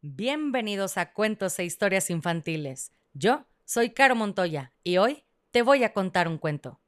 Bienvenidos a Cuentos e Historias Infantiles. Yo soy Caro Montoya y hoy te voy a contar un cuento.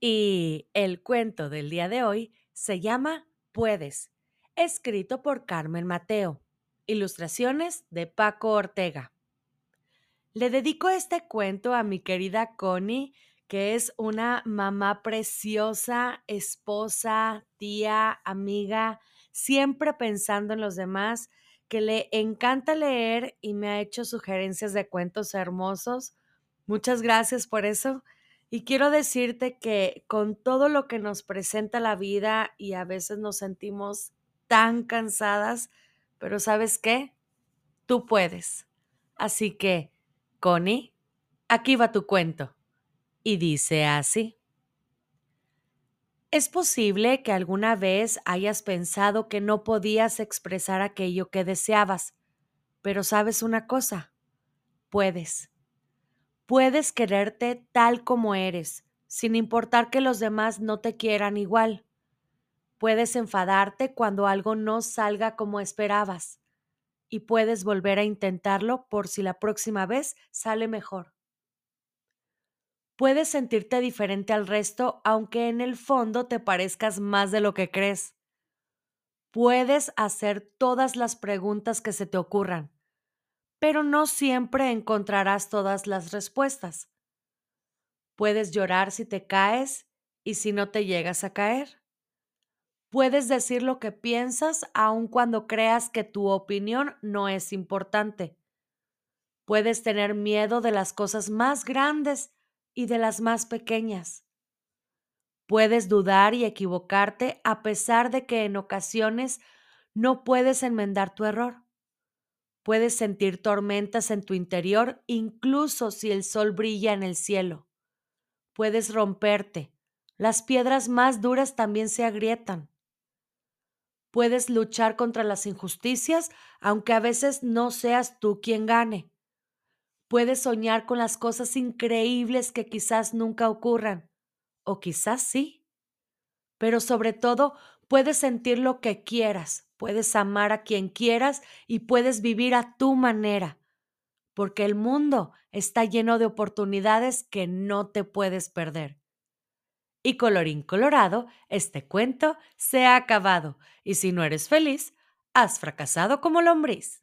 Y el cuento del día de hoy se llama Puedes, escrito por Carmen Mateo. Ilustraciones de Paco Ortega. Le dedico este cuento a mi querida Connie, que es una mamá preciosa, esposa, tía, amiga, siempre pensando en los demás, que le encanta leer y me ha hecho sugerencias de cuentos hermosos. Muchas gracias por eso. Y quiero decirte que con todo lo que nos presenta la vida y a veces nos sentimos tan cansadas, pero ¿sabes qué? Tú puedes. Así que, Connie, aquí va tu cuento. Y dice así. Es posible que alguna vez hayas pensado que no podías expresar aquello que deseabas, pero sabes una cosa, puedes. Puedes quererte tal como eres, sin importar que los demás no te quieran igual. Puedes enfadarte cuando algo no salga como esperabas y puedes volver a intentarlo por si la próxima vez sale mejor. Puedes sentirte diferente al resto aunque en el fondo te parezcas más de lo que crees. Puedes hacer todas las preguntas que se te ocurran, pero no siempre encontrarás todas las respuestas. Puedes llorar si te caes y si no te llegas a caer. Puedes decir lo que piensas aun cuando creas que tu opinión no es importante. Puedes tener miedo de las cosas más grandes y de las más pequeñas. Puedes dudar y equivocarte a pesar de que en ocasiones no puedes enmendar tu error. Puedes sentir tormentas en tu interior incluso si el sol brilla en el cielo. Puedes romperte. Las piedras más duras también se agrietan. Puedes luchar contra las injusticias aunque a veces no seas tú quien gane. Puedes soñar con las cosas increíbles que quizás nunca ocurran, o quizás sí. Pero sobre todo, puedes sentir lo que quieras, puedes amar a quien quieras y puedes vivir a tu manera, porque el mundo está lleno de oportunidades que no te puedes perder. Y colorín colorado, este cuento se ha acabado, y si no eres feliz, has fracasado como lombriz.